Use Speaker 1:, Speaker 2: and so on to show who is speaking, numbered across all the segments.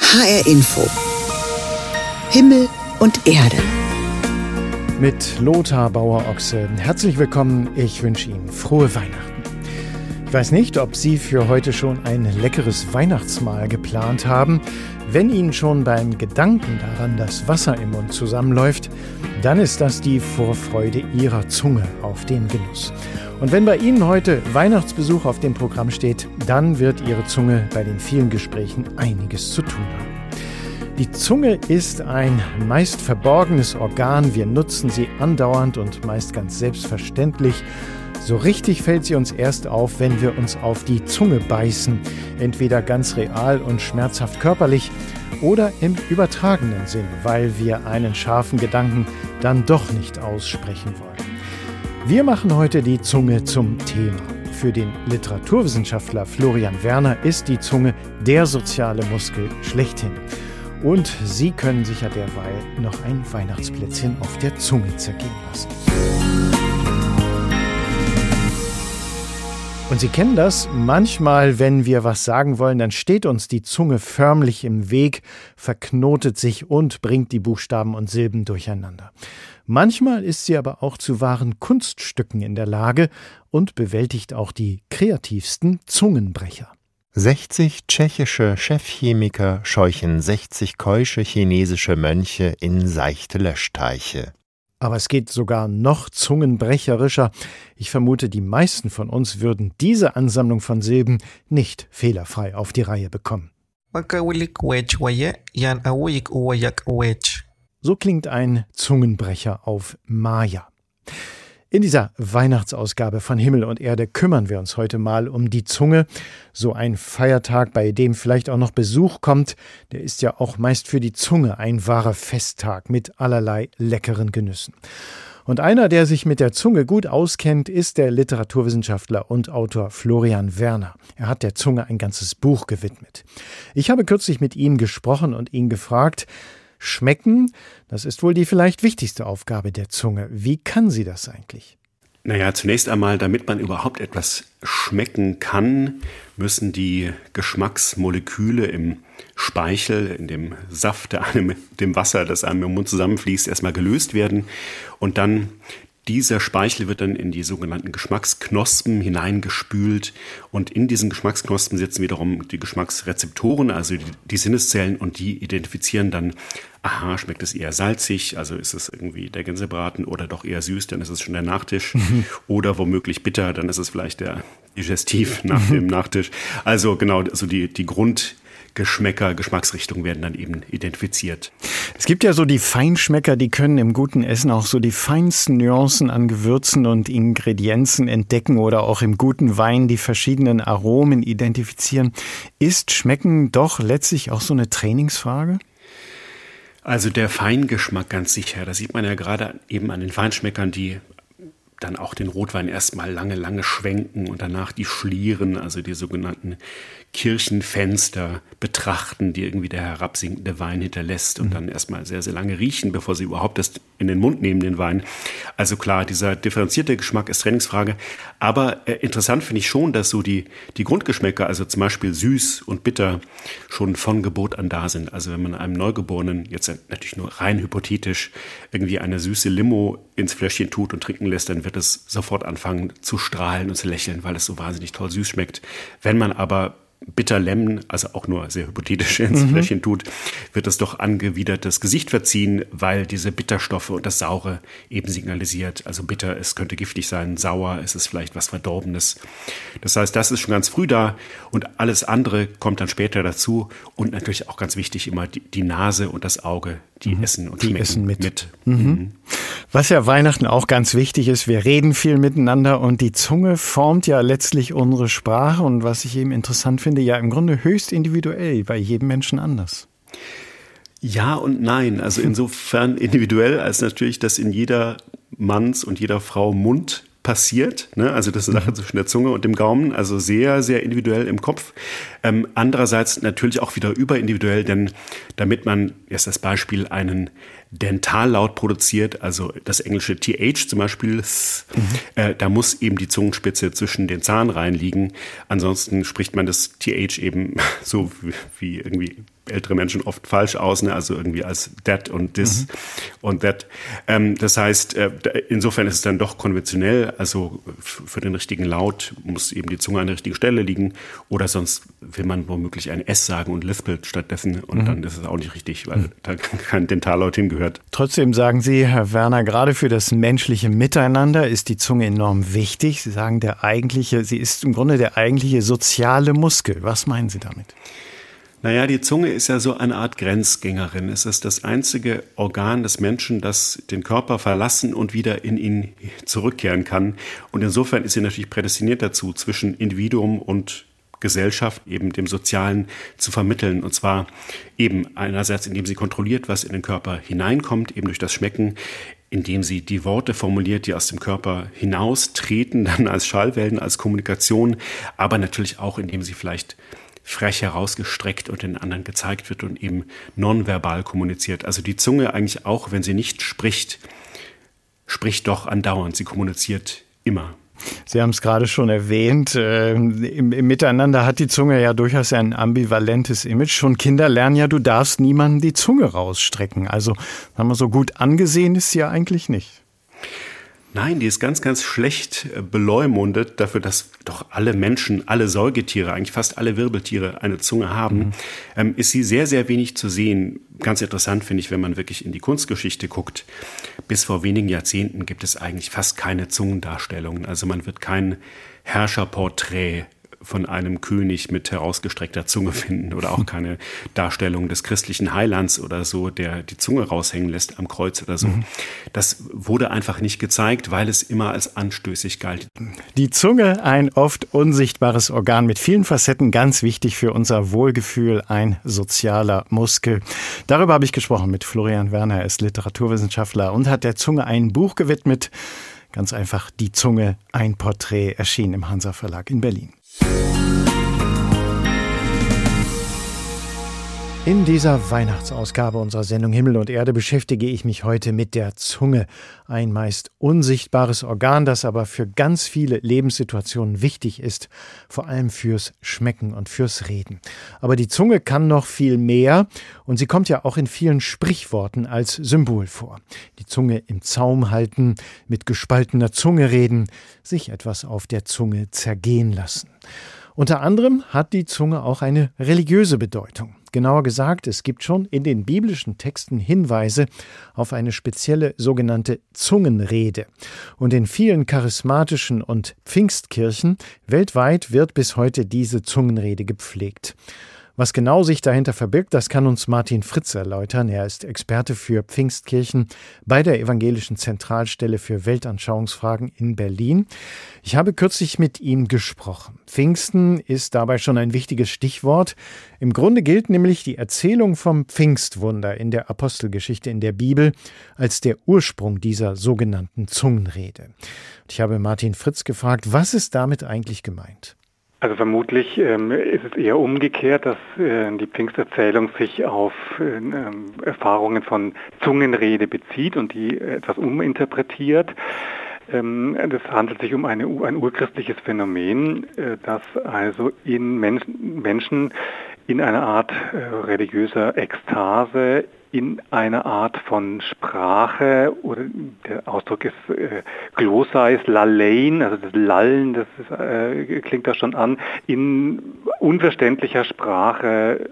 Speaker 1: HR Info. Himmel und Erde.
Speaker 2: Mit Lothar Bauer-Ochse. Herzlich willkommen. Ich wünsche Ihnen frohe Weihnachten. Ich weiß nicht, ob Sie für heute schon ein leckeres Weihnachtsmahl geplant haben. Wenn Ihnen schon beim Gedanken daran das Wasser im Mund zusammenläuft, dann ist das die Vorfreude Ihrer Zunge auf den Genuss. Und wenn bei Ihnen heute Weihnachtsbesuch auf dem Programm steht, dann wird Ihre Zunge bei den vielen Gesprächen einiges zu tun haben. Die Zunge ist ein meist verborgenes Organ. Wir nutzen sie andauernd und meist ganz selbstverständlich. So richtig fällt sie uns erst auf, wenn wir uns auf die Zunge beißen, entweder ganz real und schmerzhaft körperlich oder im übertragenen Sinn, weil wir einen scharfen Gedanken dann doch nicht aussprechen wollen. Wir machen heute die Zunge zum Thema. Für den Literaturwissenschaftler Florian Werner ist die Zunge der soziale Muskel schlechthin. Und Sie können sich ja derweil noch ein Weihnachtsplätzchen auf der Zunge zergehen lassen. Und Sie kennen das, manchmal, wenn wir was sagen wollen, dann steht uns die Zunge förmlich im Weg, verknotet sich und bringt die Buchstaben und Silben durcheinander. Manchmal ist sie aber auch zu wahren Kunststücken in der Lage und bewältigt auch die kreativsten Zungenbrecher.
Speaker 3: 60 tschechische Chefchemiker scheuchen 60 keusche chinesische Mönche in seichte Löschteiche.
Speaker 2: Aber es geht sogar noch zungenbrecherischer. Ich vermute, die meisten von uns würden diese Ansammlung von Silben nicht fehlerfrei auf die Reihe bekommen. So klingt ein Zungenbrecher auf Maya. In dieser Weihnachtsausgabe von Himmel und Erde kümmern wir uns heute mal um die Zunge. So ein Feiertag, bei dem vielleicht auch noch Besuch kommt, der ist ja auch meist für die Zunge ein wahrer Festtag mit allerlei leckeren Genüssen. Und einer, der sich mit der Zunge gut auskennt, ist der Literaturwissenschaftler und Autor Florian Werner. Er hat der Zunge ein ganzes Buch gewidmet. Ich habe kürzlich mit ihm gesprochen und ihn gefragt, Schmecken, das ist wohl die vielleicht wichtigste Aufgabe der Zunge. Wie kann sie das eigentlich?
Speaker 4: Naja, zunächst einmal, damit man überhaupt etwas schmecken kann, müssen die Geschmacksmoleküle im Speichel, in dem Saft, einem, dem Wasser, das einem im Mund zusammenfließt, erstmal gelöst werden und dann dieser Speichel wird dann in die sogenannten Geschmacksknospen hineingespült und in diesen Geschmacksknospen sitzen wiederum die Geschmacksrezeptoren, also die, die, Sinneszellen und die identifizieren dann, aha, schmeckt es eher salzig, also ist es irgendwie der Gänsebraten oder doch eher süß, dann ist es schon der Nachtisch mhm. oder womöglich bitter, dann ist es vielleicht der Digestiv nach dem Nachtisch. Also genau, also die, die Grund Geschmäcker, Geschmacksrichtungen werden dann eben identifiziert.
Speaker 2: Es gibt ja so die Feinschmecker, die können im guten Essen auch so die feinsten Nuancen an Gewürzen und Ingredienzen entdecken oder auch im guten Wein die verschiedenen Aromen identifizieren. Ist Schmecken doch letztlich auch so eine Trainingsfrage?
Speaker 4: Also der Feingeschmack ganz sicher. Das sieht man ja gerade eben an den Feinschmeckern, die dann auch den Rotwein erstmal lange, lange schwenken und danach die Schlieren, also die sogenannten Kirchenfenster betrachten, die irgendwie der herabsinkende Wein hinterlässt und mhm. dann erstmal sehr, sehr lange riechen, bevor sie überhaupt das in den Mund nehmen, den Wein. Also klar, dieser differenzierte Geschmack ist Trainingsfrage. Aber äh, interessant finde ich schon, dass so die, die Grundgeschmäcker, also zum Beispiel süß und bitter, schon von Gebot an da sind. Also wenn man einem Neugeborenen, jetzt natürlich nur rein hypothetisch, irgendwie eine süße Limo ins Fläschchen tut und trinken lässt, dann wird es sofort anfangen zu strahlen und zu lächeln, weil es so wahnsinnig toll süß schmeckt. Wenn man aber bitter lemmen, also auch nur sehr hypothetisch ins mhm. Fläschchen tut, wird es doch angewidertes Gesicht verziehen, weil diese Bitterstoffe und das Saure eben signalisiert. Also bitter, es könnte giftig sein, sauer, es ist vielleicht was Verdorbenes. Das heißt, das ist schon ganz früh da und alles andere kommt dann später dazu und natürlich auch ganz wichtig immer die, die Nase und das Auge, die mhm. essen und die schmecken essen mit. mit. Mhm.
Speaker 2: mhm. Was ja Weihnachten auch ganz wichtig ist, wir reden viel miteinander und die Zunge formt ja letztlich unsere Sprache und was ich eben interessant finde, ja im Grunde höchst individuell, bei jedem Menschen anders.
Speaker 4: Ja und nein. Also insofern individuell, als natürlich, dass in jeder Manns und jeder Frau Mund passiert. Ne? Also das ist eine Sache mhm. zwischen der Zunge und dem Gaumen, also sehr, sehr individuell im Kopf. Ähm, andererseits natürlich auch wieder überindividuell, denn damit man, jetzt das Beispiel, einen Dentallaut produziert, also das englische TH zum Beispiel, mhm. äh, da muss eben die Zungenspitze zwischen den Zahnreihen liegen. Ansonsten spricht man das TH eben so wie, wie irgendwie ältere Menschen oft falsch aus, ne? also irgendwie als that und this mhm. und that. Ähm, das heißt, äh, insofern ist es dann doch konventionell, also für den richtigen Laut muss eben die Zunge an der richtigen Stelle liegen oder sonst will man womöglich ein S sagen und lispelt stattdessen und mhm. dann ist es auch nicht richtig, weil mhm. da kein Dentallaut hingehört.
Speaker 2: Trotzdem sagen Sie, Herr Werner, gerade für das menschliche Miteinander ist die Zunge enorm wichtig. Sie sagen, der eigentliche, sie ist im Grunde der eigentliche soziale Muskel. Was meinen Sie damit?
Speaker 4: Naja, die Zunge ist ja so eine Art Grenzgängerin. Es ist das einzige Organ des Menschen, das den Körper verlassen und wieder in ihn zurückkehren kann. Und insofern ist sie natürlich prädestiniert dazu, zwischen Individuum und Gesellschaft, eben dem Sozialen zu vermitteln. Und zwar eben einerseits, indem sie kontrolliert, was in den Körper hineinkommt, eben durch das Schmecken, indem sie die Worte formuliert, die aus dem Körper hinaustreten, dann als Schallwellen, als Kommunikation, aber natürlich auch, indem sie vielleicht frech herausgestreckt und den anderen gezeigt wird und eben nonverbal kommuniziert. Also die Zunge eigentlich auch, wenn sie nicht spricht, spricht doch andauernd. Sie kommuniziert immer.
Speaker 2: Sie haben es gerade schon erwähnt, äh, im, im, Miteinander hat die Zunge ja durchaus ein ambivalentes Image. Schon Kinder lernen ja, du darfst niemandem die Zunge rausstrecken. Also, sagen wir so gut angesehen ist sie ja eigentlich nicht.
Speaker 4: Nein, die ist ganz, ganz schlecht äh, beleumundet dafür, dass doch alle Menschen, alle Säugetiere, eigentlich fast alle Wirbeltiere eine Zunge haben. Mhm. Ähm, ist sie sehr, sehr wenig zu sehen. Ganz interessant finde ich, wenn man wirklich in die Kunstgeschichte guckt. Bis vor wenigen Jahrzehnten gibt es eigentlich fast keine Zungendarstellungen. Also man wird kein Herrscherporträt von einem König mit herausgestreckter Zunge finden oder auch keine Darstellung des christlichen Heilands oder so, der die Zunge raushängen lässt am Kreuz oder so. Mhm. Das wurde einfach nicht gezeigt, weil es immer als anstößig galt.
Speaker 2: Die Zunge, ein oft unsichtbares Organ mit vielen Facetten, ganz wichtig für unser Wohlgefühl, ein sozialer Muskel. Darüber habe ich gesprochen mit Florian Werner, er ist Literaturwissenschaftler und hat der Zunge ein Buch gewidmet. Ganz einfach Die Zunge, ein Porträt, erschien im Hansa Verlag in Berlin. Thank you. In dieser Weihnachtsausgabe unserer Sendung Himmel und Erde beschäftige ich mich heute mit der Zunge, ein meist unsichtbares Organ, das aber für ganz viele Lebenssituationen wichtig ist, vor allem fürs Schmecken und fürs Reden. Aber die Zunge kann noch viel mehr und sie kommt ja auch in vielen Sprichworten als Symbol vor. Die Zunge im Zaum halten, mit gespaltener Zunge reden, sich etwas auf der Zunge zergehen lassen. Unter anderem hat die Zunge auch eine religiöse Bedeutung. Genauer gesagt, es gibt schon in den biblischen Texten Hinweise auf eine spezielle sogenannte Zungenrede. Und in vielen charismatischen und Pfingstkirchen weltweit wird bis heute diese Zungenrede gepflegt. Was genau sich dahinter verbirgt, das kann uns Martin Fritz erläutern. Er ist Experte für Pfingstkirchen bei der Evangelischen Zentralstelle für Weltanschauungsfragen in Berlin. Ich habe kürzlich mit ihm gesprochen. Pfingsten ist dabei schon ein wichtiges Stichwort. Im Grunde gilt nämlich die Erzählung vom Pfingstwunder in der Apostelgeschichte in der Bibel als der Ursprung dieser sogenannten Zungenrede. Ich habe Martin Fritz gefragt, was ist damit eigentlich gemeint?
Speaker 5: Also vermutlich ähm, ist es eher umgekehrt, dass äh, die Pfingsterzählung sich auf äh, Erfahrungen von Zungenrede bezieht und die etwas uminterpretiert. Ähm, das handelt sich um eine, ein urchristliches Phänomen, äh, das also in Menschen, Menschen in einer Art äh, religiöser Ekstase in einer Art von Sprache, oder der Ausdruck ist äh, Glossais, Lallein, also das Lallen, das ist, äh, klingt da schon an, in unverständlicher Sprache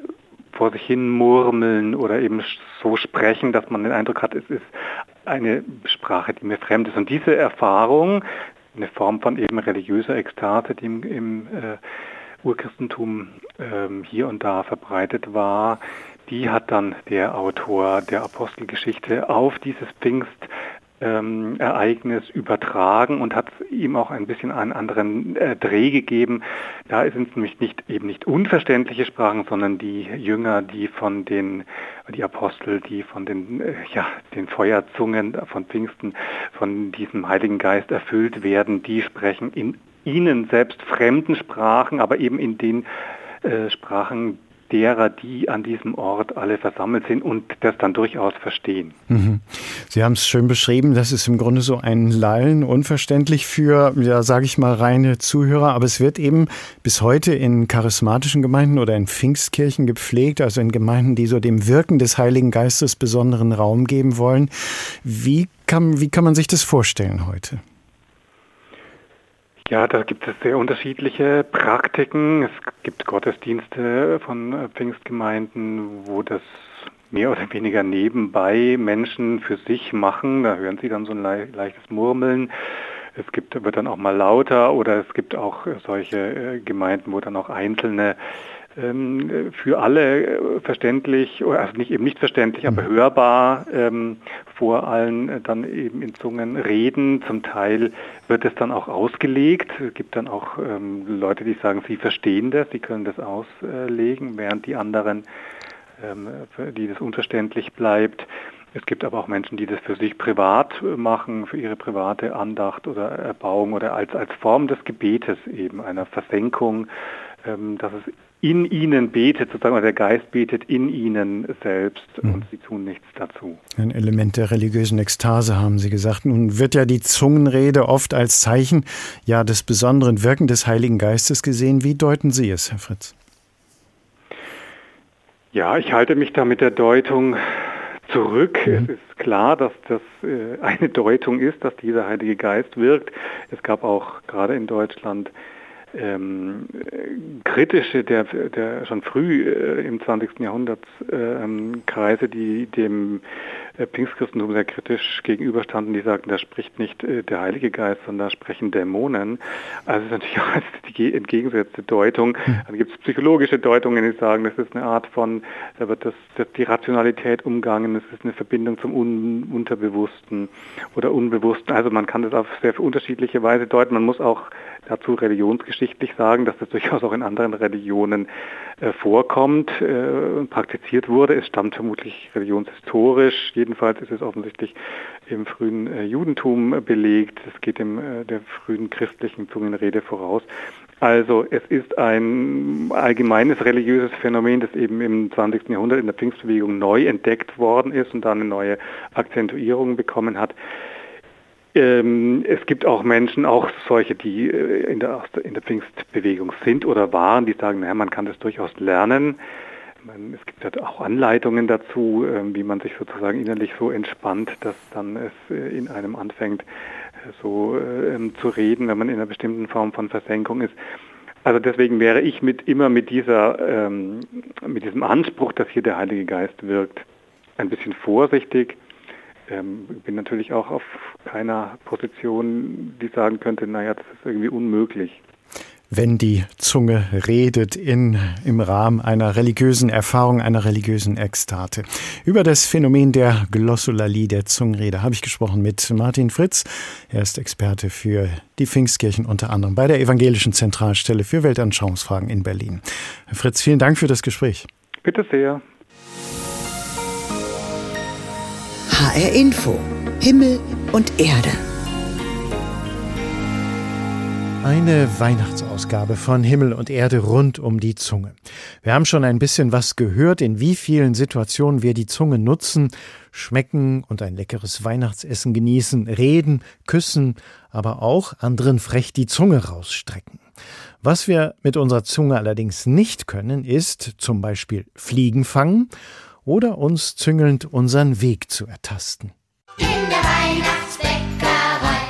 Speaker 5: vor sich hin murmeln oder eben so sprechen, dass man den Eindruck hat, es ist eine Sprache, die mir fremd ist. Und diese Erfahrung, eine Form von eben religiöser Ekstase, die im, im äh, Urchristentum ähm, hier und da verbreitet war, die hat dann der Autor der Apostelgeschichte auf dieses Pfingst ähm, Ereignis übertragen und hat ihm auch ein bisschen einen anderen äh, Dreh gegeben. Da sind es nämlich nicht eben nicht unverständliche Sprachen, sondern die Jünger, die von den die Apostel, die von den äh, ja den Feuerzungen von Pfingsten von diesem Heiligen Geist erfüllt werden, die sprechen in ihnen selbst fremden Sprachen, aber eben in den äh, Sprachen, derer, die an diesem Ort alle versammelt sind und das dann durchaus verstehen.
Speaker 2: Mhm. Sie haben es schön beschrieben, das ist im Grunde so ein Lallen, unverständlich für, ja, sage ich mal, reine Zuhörer, aber es wird eben bis heute in charismatischen Gemeinden oder in Pfingstkirchen gepflegt, also in Gemeinden, die so dem Wirken des Heiligen Geistes besonderen Raum geben wollen. Wie kann, wie kann man sich das vorstellen heute?
Speaker 5: Ja, da gibt es sehr unterschiedliche Praktiken. Es gibt Gottesdienste von Pfingstgemeinden, wo das mehr oder weniger nebenbei Menschen für sich machen. Da hören sie dann so ein leichtes Murmeln. Es gibt, wird dann auch mal lauter oder es gibt auch solche äh, Gemeinden, wo dann auch einzelne ähm, für alle äh, verständlich, also nicht eben nicht verständlich, aber mhm. hörbar ähm, vor allen äh, dann eben in Zungen reden. Zum Teil wird es dann auch ausgelegt. Es gibt dann auch ähm, Leute, die sagen, sie verstehen das, sie können das auslegen, während die anderen, ähm, für die das unverständlich bleibt. Es gibt aber auch Menschen, die das für sich privat machen, für ihre private Andacht oder Erbauung oder als, als Form des Gebetes eben, einer Versenkung, dass es in ihnen betet, sozusagen, der Geist betet in ihnen selbst mhm. und sie tun nichts dazu.
Speaker 2: Ein Element der religiösen Ekstase, haben Sie gesagt. Nun wird ja die Zungenrede oft als Zeichen ja des besonderen Wirken des Heiligen Geistes gesehen. Wie deuten Sie es, Herr Fritz?
Speaker 5: Ja, ich halte mich da mit der Deutung zurück. Mhm. Es ist klar, dass das äh, eine Deutung ist, dass dieser Heilige Geist wirkt. Es gab auch gerade in Deutschland ähm, kritische, der, der schon früh äh, im 20. Jahrhundert äh, Kreise, die dem Pfingstchristentum sehr kritisch gegenüberstanden, die sagten, da spricht nicht äh, der Heilige Geist, sondern da sprechen Dämonen. Also es ist natürlich auch die entgegengesetzte Deutung. Hm. Dann gibt es psychologische Deutungen, die sagen, das ist eine Art von, da wird das, das die Rationalität umgangen, es ist eine Verbindung zum Un Unterbewussten oder Unbewussten. Also man kann das auf sehr unterschiedliche Weise deuten. Man muss auch dazu religionsgeschichtlich sagen, dass das durchaus auch in anderen Religionen äh, vorkommt äh, und praktiziert wurde. Es stammt vermutlich religionshistorisch. Jedenfalls ist es offensichtlich im frühen äh, Judentum belegt. Es geht dem äh, der frühen christlichen Zungenrede voraus. Also es ist ein allgemeines religiöses Phänomen, das eben im 20. Jahrhundert in der Pfingstbewegung neu entdeckt worden ist und dann eine neue Akzentuierung bekommen hat. Ähm, es gibt auch Menschen, auch solche, die äh, in der, in der Pfingstbewegung sind oder waren, die sagen, naja, man kann das durchaus lernen. Es gibt ja auch Anleitungen dazu, äh, wie man sich sozusagen innerlich so entspannt, dass dann es äh, in einem anfängt, äh, so ähm, zu reden, wenn man in einer bestimmten Form von Versenkung ist. Also deswegen wäre ich mit immer mit dieser ähm, mit diesem Anspruch, dass hier der Heilige Geist wirkt, ein bisschen vorsichtig ähm, bin natürlich auch auf keiner Position, die sagen könnte, naja, das ist irgendwie unmöglich.
Speaker 2: Wenn die Zunge redet in, im Rahmen einer religiösen Erfahrung, einer religiösen Ekstate. Über das Phänomen der Glossolalie, der Zungenrede, habe ich gesprochen mit Martin Fritz. Er ist Experte für die Pfingstkirchen unter anderem bei der Evangelischen Zentralstelle für Weltanschauungsfragen in Berlin. Herr Fritz, vielen Dank für das Gespräch.
Speaker 5: Bitte sehr.
Speaker 1: HR Info. Himmel und Erde.
Speaker 2: Eine Weihnachtsausgabe von Himmel und Erde rund um die Zunge. Wir haben schon ein bisschen was gehört, in wie vielen Situationen wir die Zunge nutzen, schmecken und ein leckeres Weihnachtsessen genießen, reden, küssen, aber auch anderen frech die Zunge rausstrecken. Was wir mit unserer Zunge allerdings nicht können, ist zum Beispiel Fliegen fangen oder uns züngelnd unseren Weg zu ertasten.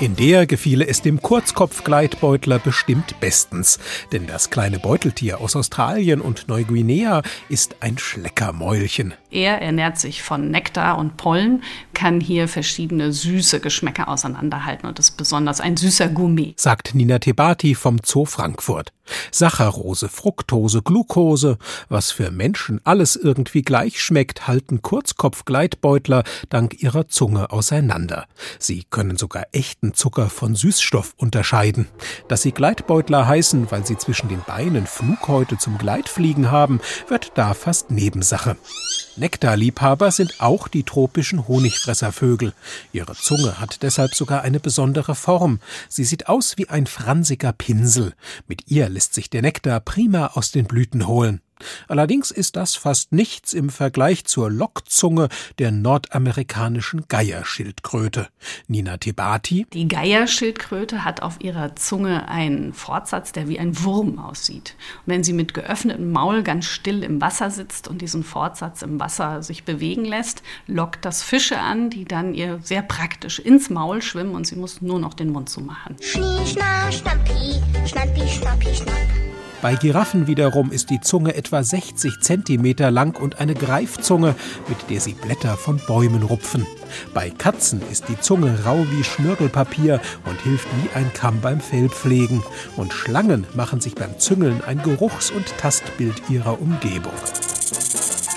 Speaker 6: In der
Speaker 7: gefiele es dem Kurzkopfgleitbeutler bestimmt bestens, denn das kleine Beuteltier aus Australien und Neuguinea ist ein Schleckermäulchen.
Speaker 8: Er ernährt sich von Nektar und Pollen, kann hier verschiedene süße Geschmäcker auseinanderhalten und ist besonders ein süßer Gourmet.
Speaker 7: Sagt Nina Tebati vom Zoo Frankfurt. Saccharose, Fructose, Glucose, was für Menschen alles irgendwie gleich schmeckt, halten Kurzkopfgleitbeutler dank ihrer Zunge auseinander. Sie können sogar echten Zucker von Süßstoff unterscheiden. Dass sie Gleitbeutler heißen, weil sie zwischen den Beinen Flughäute zum Gleitfliegen haben, wird da fast Nebensache. Nektarliebhaber sind auch die tropischen Honigfresservögel. Ihre Zunge hat deshalb sogar eine besondere Form. Sie sieht aus wie ein fransiger Pinsel. Mit ihr lässt sich der Nektar prima aus den Blüten holen. Allerdings ist das fast nichts im Vergleich zur Lockzunge der nordamerikanischen Geierschildkröte. Nina Tebati.
Speaker 8: Die Geierschildkröte hat auf ihrer Zunge einen Fortsatz, der wie ein Wurm aussieht. Und wenn sie mit geöffnetem Maul ganz still im Wasser sitzt und diesen Fortsatz im Wasser sich bewegen lässt, lockt das Fische an, die dann ihr sehr praktisch ins Maul schwimmen und sie muss nur noch den Mund zumachen.
Speaker 6: Schnie, schna, schnappi, schnappi, schnappi, schnapp.
Speaker 7: Bei Giraffen wiederum ist die Zunge etwa 60 Zentimeter lang und eine Greifzunge, mit der sie Blätter von Bäumen rupfen. Bei Katzen ist die Zunge rau wie Schnörkelpapier und hilft wie ein Kamm beim Fellpflegen. Und Schlangen machen sich beim Züngeln ein Geruchs- und Tastbild ihrer Umgebung.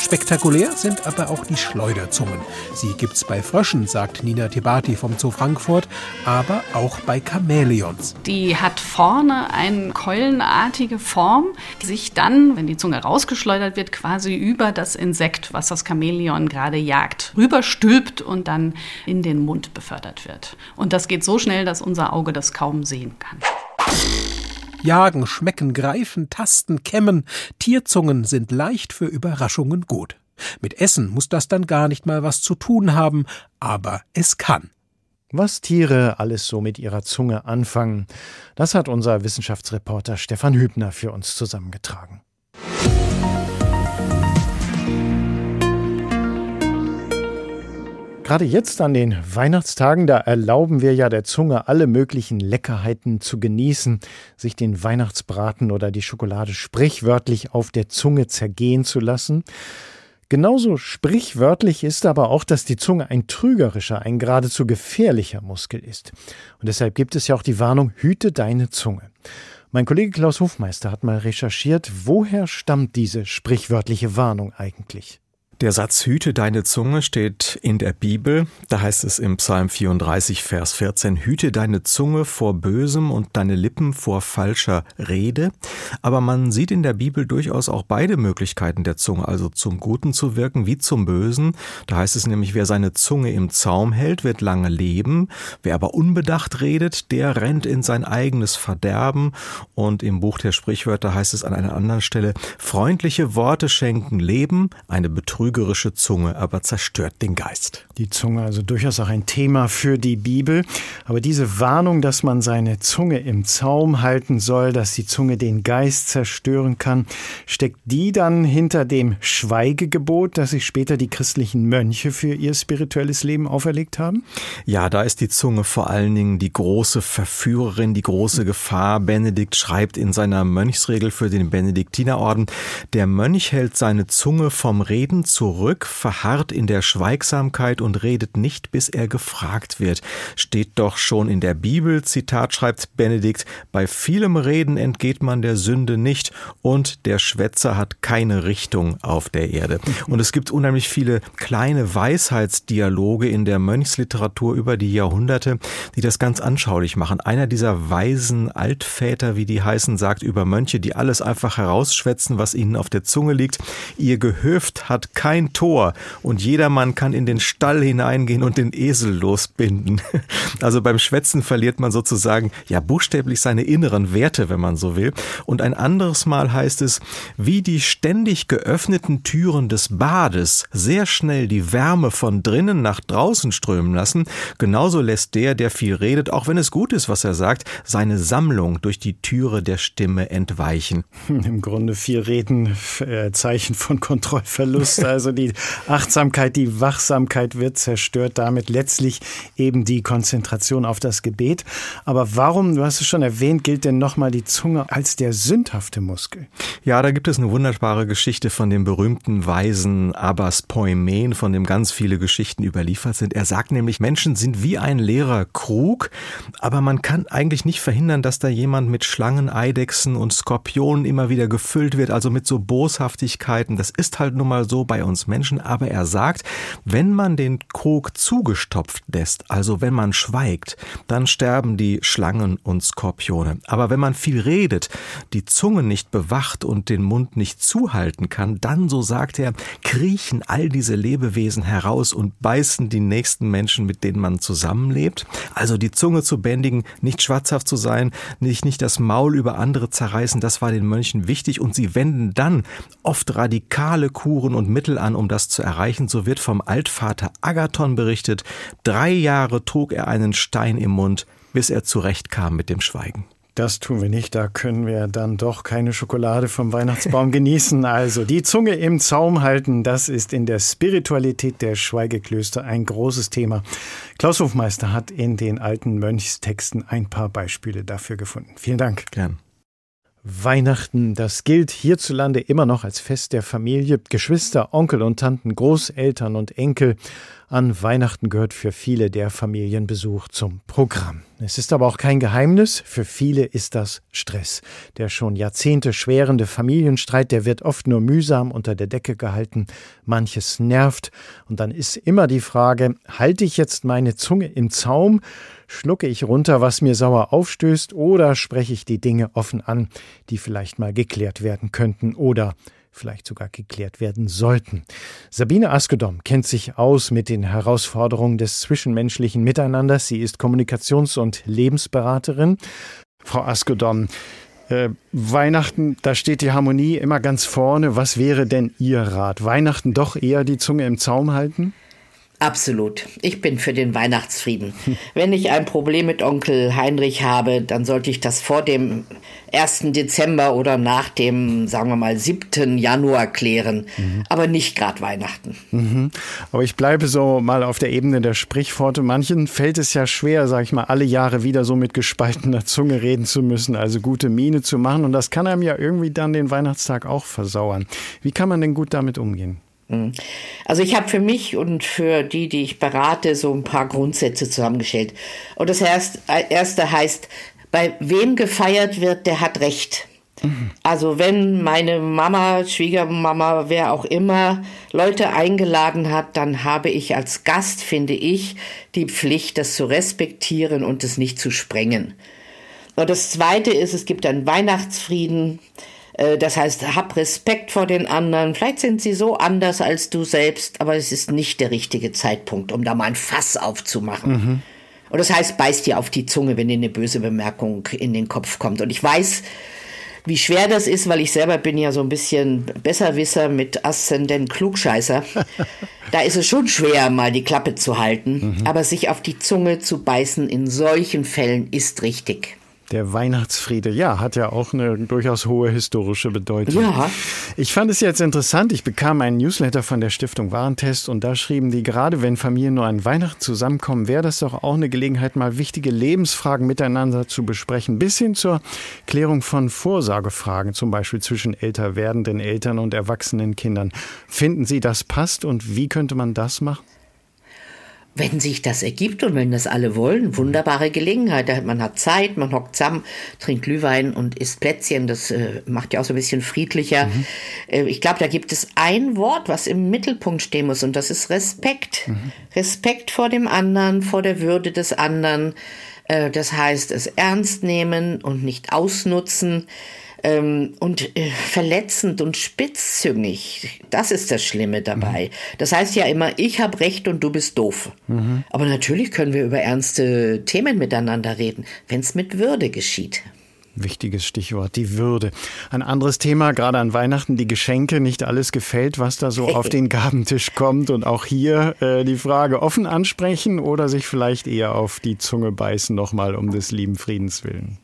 Speaker 7: Spektakulär sind aber auch die Schleuderzungen. Sie gibt's bei Fröschen, sagt Nina Tebati vom Zoo Frankfurt, aber auch bei Chamäleons.
Speaker 8: Die hat vorne eine keulenartige Form, die sich dann, wenn die Zunge rausgeschleudert wird, quasi über das Insekt, was das Chamäleon gerade jagt, rüberstülpt und dann in den Mund befördert wird. Und das geht so schnell, dass unser Auge das kaum sehen kann.
Speaker 7: Jagen, schmecken, greifen, tasten, kämmen. Tierzungen sind leicht für Überraschungen gut. Mit Essen muss das dann gar nicht mal was zu tun haben, aber es kann.
Speaker 2: Was Tiere alles so mit ihrer Zunge anfangen, das hat unser Wissenschaftsreporter Stefan Hübner für uns zusammengetragen. Gerade jetzt an den Weihnachtstagen, da erlauben wir ja der Zunge alle möglichen Leckerheiten zu genießen, sich den Weihnachtsbraten oder die Schokolade sprichwörtlich auf der Zunge zergehen zu lassen. Genauso sprichwörtlich ist aber auch, dass die Zunge ein trügerischer, ein geradezu gefährlicher Muskel ist. Und deshalb gibt es ja auch die Warnung, hüte deine Zunge. Mein Kollege Klaus Hofmeister hat mal recherchiert, woher stammt diese sprichwörtliche Warnung eigentlich?
Speaker 9: Der Satz Hüte deine Zunge steht in der Bibel. Da heißt es im Psalm 34, Vers 14, Hüte deine Zunge vor Bösem und deine Lippen vor falscher Rede. Aber man sieht in der Bibel durchaus auch beide Möglichkeiten der Zunge, also zum Guten zu wirken wie zum Bösen. Da heißt es nämlich, wer seine Zunge im Zaum hält, wird lange leben. Wer aber unbedacht redet, der rennt in sein eigenes Verderben. Und im Buch der Sprichwörter heißt es an einer anderen Stelle, freundliche Worte schenken Leben, eine Betrügung trügerische Zunge aber zerstört den Geist.
Speaker 2: Die Zunge also durchaus auch ein Thema für die Bibel. Aber diese Warnung, dass man seine Zunge im Zaum halten soll, dass die Zunge den Geist zerstören kann, steckt die dann hinter dem Schweigegebot, das sich später die christlichen Mönche für ihr spirituelles Leben auferlegt haben?
Speaker 9: Ja, da ist die Zunge vor allen Dingen die große Verführerin, die große Gefahr. Benedikt schreibt in seiner Mönchsregel für den Benediktinerorden, der Mönch hält seine Zunge vom Reden zurück, verharrt in der Schweigsamkeit und redet nicht, bis er gefragt wird. Steht doch schon in der Bibel, Zitat schreibt Benedikt, bei vielem Reden entgeht man der Sünde nicht und der Schwätzer hat keine Richtung auf der Erde. Und es gibt unheimlich viele kleine Weisheitsdialoge in der Mönchsliteratur über die Jahrhunderte, die das ganz anschaulich machen. Einer dieser weisen Altväter, wie die heißen, sagt über Mönche, die alles einfach herausschwätzen, was ihnen auf der Zunge liegt. Ihr Gehöft hat kein Tor und jedermann kann in den Stall hineingehen und den Esel losbinden. Also beim Schwätzen verliert man sozusagen ja buchstäblich seine inneren Werte, wenn man so will. Und ein anderes Mal heißt es, wie die ständig geöffneten Türen des Bades sehr schnell die Wärme von drinnen nach draußen strömen lassen, genauso lässt der, der viel redet, auch wenn es gut ist, was er sagt, seine Sammlung durch die Türe der Stimme entweichen.
Speaker 2: Im Grunde viel Reden, äh, Zeichen von Kontrollverlust. Also die Achtsamkeit, die Wachsamkeit wird zerstört, damit letztlich eben die Konzentration auf das Gebet. Aber warum, du hast es schon erwähnt, gilt denn nochmal die Zunge als der sündhafte Muskel?
Speaker 9: Ja, da gibt es eine wunderbare Geschichte von dem berühmten Weisen Abbas Poimen, von dem ganz viele Geschichten überliefert sind. Er sagt nämlich, Menschen sind wie ein leerer Krug, aber man kann eigentlich nicht verhindern, dass da jemand mit Schlangen, Eidechsen und Skorpionen immer wieder gefüllt wird, also mit so Boshaftigkeiten. Das ist halt nun mal so bei uns Menschen, aber er sagt, wenn man den Krug zugestopft lässt, also wenn man schweigt, dann sterben die Schlangen und Skorpione. Aber wenn man viel redet, die Zunge nicht bewacht und den Mund nicht zuhalten kann, dann, so sagt er, kriechen all diese Lebewesen heraus und beißen die nächsten Menschen, mit denen man zusammenlebt. Also die Zunge zu bändigen, nicht schwatzhaft zu sein, nicht, nicht das Maul über andere zerreißen, das war den Mönchen wichtig und sie wenden dann oft radikale Kuren und Mittel an, um das zu erreichen. So wird vom Altvater Agathon berichtet, drei Jahre trug er einen Stein im Mund, bis er zurechtkam mit dem Schweigen.
Speaker 2: Das tun wir nicht, da können wir dann doch keine Schokolade vom Weihnachtsbaum genießen. Also die Zunge im Zaum halten, das ist in der Spiritualität der Schweigeklöster ein großes Thema. Klaus Hofmeister hat in den alten Mönchstexten ein paar Beispiele dafür gefunden. Vielen Dank.
Speaker 9: Gern.
Speaker 2: Weihnachten, das gilt hierzulande immer noch als Fest der Familie. Geschwister, Onkel und Tanten, Großeltern und Enkel. An Weihnachten gehört für viele der Familienbesuch zum Programm. Es ist aber auch kein Geheimnis, für viele ist das Stress. Der schon Jahrzehnte schwerende Familienstreit, der wird oft nur mühsam unter der Decke gehalten, manches nervt, und dann ist immer die Frage, halte ich jetzt meine Zunge im Zaum, schlucke ich runter, was mir sauer aufstößt, oder spreche ich die Dinge offen an, die vielleicht mal geklärt werden könnten, oder vielleicht sogar geklärt werden sollten. Sabine Askedom kennt sich aus mit den Herausforderungen des zwischenmenschlichen Miteinanders. Sie ist Kommunikations- und Lebensberaterin. Frau Askedom, äh, Weihnachten, da steht die Harmonie immer ganz vorne. Was wäre denn Ihr Rat? Weihnachten doch eher die Zunge im Zaum halten?
Speaker 10: Absolut. Ich bin für den Weihnachtsfrieden. Wenn ich ein Problem mit Onkel Heinrich habe, dann sollte ich das vor dem 1. Dezember oder nach dem, sagen wir mal, 7. Januar klären, mhm. aber nicht gerade Weihnachten.
Speaker 2: Mhm. Aber ich bleibe so mal auf der Ebene der Sprichworte. Manchen fällt es ja schwer, sag ich mal, alle Jahre wieder so mit gespaltener Zunge reden zu müssen, also gute Miene zu machen. Und das kann einem ja irgendwie dann den Weihnachtstag auch versauern. Wie kann man denn gut damit umgehen?
Speaker 10: Hm. Also ich habe für mich und für die, die ich berate, so ein paar Grundsätze zusammengestellt. Und das erste heißt, bei wem gefeiert wird, der hat Recht. Mhm. Also wenn meine Mama, Schwiegermama, wer auch immer Leute eingeladen hat, dann habe ich als Gast, finde ich, die Pflicht, das zu respektieren und es nicht zu sprengen. Und das Zweite ist, es gibt einen Weihnachtsfrieden. Äh, das heißt, hab Respekt vor den anderen. Vielleicht sind sie so anders als du selbst, aber es ist nicht der richtige Zeitpunkt, um da mal ein Fass aufzumachen. Mhm. Und das heißt, beiß dir auf die Zunge, wenn dir eine böse Bemerkung in den Kopf kommt. Und ich weiß, wie schwer das ist, weil ich selber bin ja so ein bisschen Besserwisser mit Aszendent Klugscheißer. da ist es schon schwer, mal die Klappe zu halten. Mhm. Aber sich auf die Zunge zu beißen in solchen Fällen ist richtig.
Speaker 2: Der Weihnachtsfriede, ja, hat ja auch eine durchaus hohe historische Bedeutung.
Speaker 10: Ja.
Speaker 2: Ich fand es jetzt interessant. Ich bekam einen Newsletter von der Stiftung Warentest und da schrieben die, gerade wenn Familien nur an Weihnachten zusammenkommen, wäre das doch auch eine Gelegenheit, mal wichtige Lebensfragen miteinander zu besprechen, bis hin zur Klärung von Vorsorgefragen, zum Beispiel zwischen älter werdenden Eltern und erwachsenen Kindern. Finden Sie, das passt und wie könnte man das machen?
Speaker 10: Wenn sich das ergibt und wenn das alle wollen, wunderbare Gelegenheit. Man hat Zeit, man hockt zusammen, trinkt Glühwein und isst Plätzchen. Das äh, macht ja auch so ein bisschen friedlicher. Mhm. Äh, ich glaube, da gibt es ein Wort, was im Mittelpunkt stehen muss und das ist Respekt. Mhm. Respekt vor dem anderen, vor der Würde des anderen. Äh, das heißt, es ernst nehmen und nicht ausnutzen ähm, und äh, verletzend und spitzzüngig. Das ist das Schlimme dabei. Mhm. Das heißt ja immer, ich habe recht und du bist doof. Mhm. Aber natürlich können wir über ernste Themen miteinander reden, wenn es mit Würde geschieht.
Speaker 2: Wichtiges Stichwort, die Würde. Ein anderes Thema, gerade an Weihnachten, die Geschenke, nicht alles gefällt, was da so auf den Gabentisch kommt. Und auch hier äh, die Frage offen ansprechen oder sich vielleicht eher auf die Zunge beißen, nochmal um des lieben Friedens willen.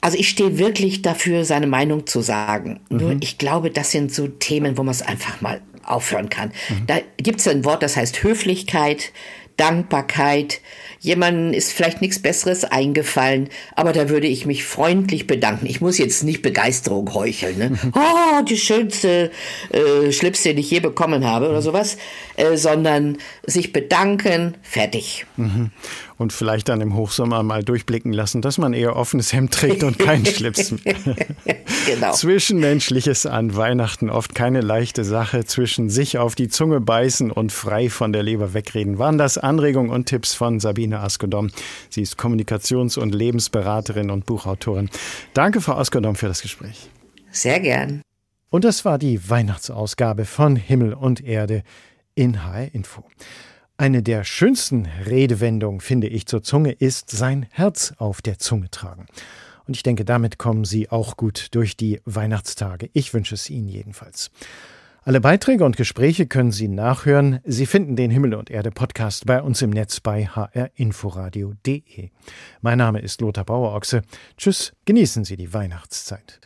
Speaker 10: Also ich stehe wirklich dafür, seine Meinung zu sagen. Mhm. Nur ich glaube, das sind so Themen, wo man es einfach mal aufhören kann. Mhm. Da gibt es ein Wort, das heißt Höflichkeit, Dankbarkeit. Jemandem ist vielleicht nichts Besseres eingefallen, aber da würde ich mich freundlich bedanken. Ich muss jetzt nicht Begeisterung heucheln. Ne? Oh, die schönste äh, Schlips, den ich je bekommen habe oder sowas, äh, sondern sich bedanken, fertig.
Speaker 2: Mhm. und vielleicht dann im Hochsommer mal durchblicken lassen, dass man eher offenes Hemd trägt und keinen Schlips. genau. Zwischenmenschliches an Weihnachten oft keine leichte Sache. Zwischen sich auf die Zunge beißen und frei von der Leber wegreden. Waren das Anregungen und Tipps von Sabine Askodom. Sie ist Kommunikations- und Lebensberaterin und Buchautorin. Danke, Frau Askodom, für das Gespräch.
Speaker 10: Sehr gern.
Speaker 2: Und das war die Weihnachtsausgabe von Himmel und Erde in HR Info. Eine der schönsten Redewendungen, finde ich, zur Zunge ist sein Herz auf der Zunge tragen. Und ich denke, damit kommen Sie auch gut durch die Weihnachtstage. Ich wünsche es Ihnen jedenfalls. Alle Beiträge und Gespräche können Sie nachhören. Sie finden den Himmel und Erde Podcast bei uns im Netz bei hrinforadio.de. Mein Name ist Lothar Bauerochse. Tschüss, genießen Sie die Weihnachtszeit.